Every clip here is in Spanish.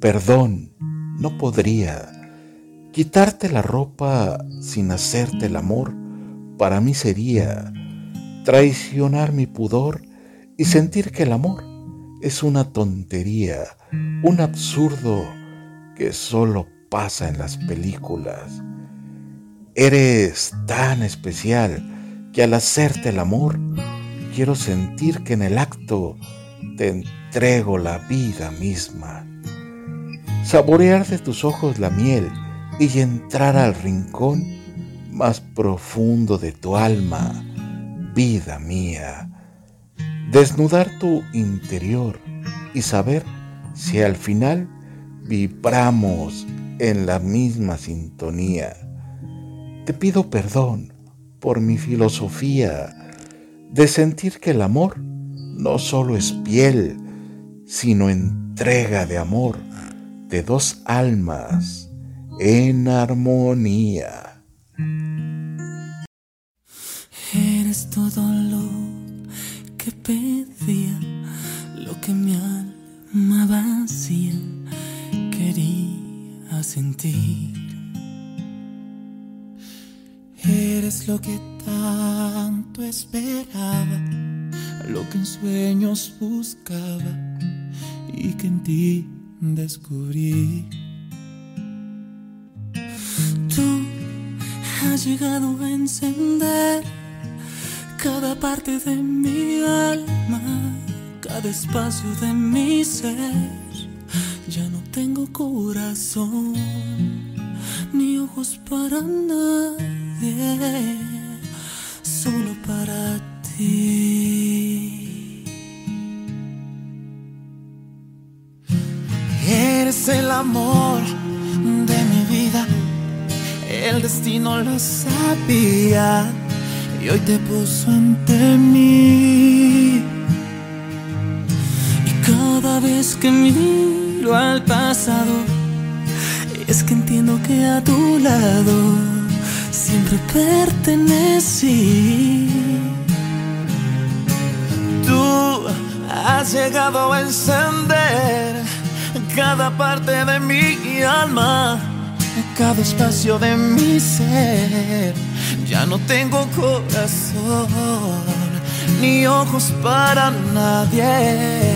Perdón, no podría. Quitarte la ropa sin hacerte el amor para mí sería traicionar mi pudor y sentir que el amor es una tontería, un absurdo que solo pasa en las películas. Eres tan especial que al hacerte el amor quiero sentir que en el acto te entrego la vida misma. Saborear de tus ojos la miel y entrar al rincón más profundo de tu alma, vida mía. Desnudar tu interior y saber si al final vibramos en la misma sintonía. Te pido perdón por mi filosofía de sentir que el amor no solo es piel, sino entrega de amor de dos almas en armonía. Eres todo lo que pedía, lo que mi alma vacía quería sentir. Eres lo que tanto esperaba, lo que en sueños buscaba y que en ti descubrí. Tú has llegado a encender cada parte de mi alma, cada espacio de mi ser. Ya no tengo corazón ni ojos para nadie, Eres el amor de mi vida, el destino lo sabía y hoy te puso ante mí. Y cada vez que miro al pasado, es que entiendo que a tu lado siempre pertenecí. Tú has llegado a encender cada parte de mi alma, cada espacio de mi ser. Ya no tengo corazón ni ojos para nadie,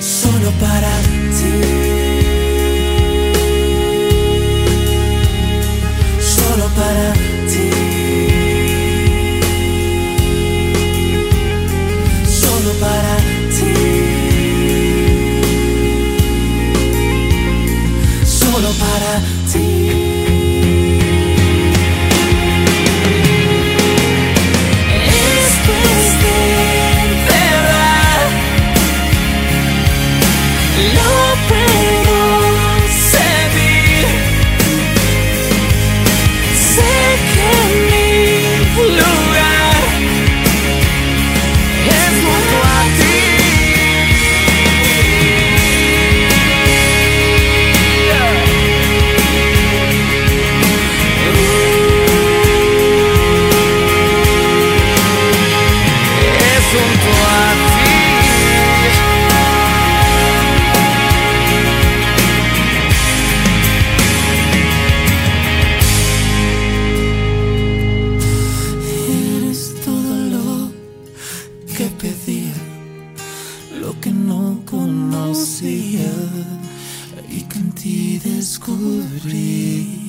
solo para ti. Conocía y que en ti descubrí.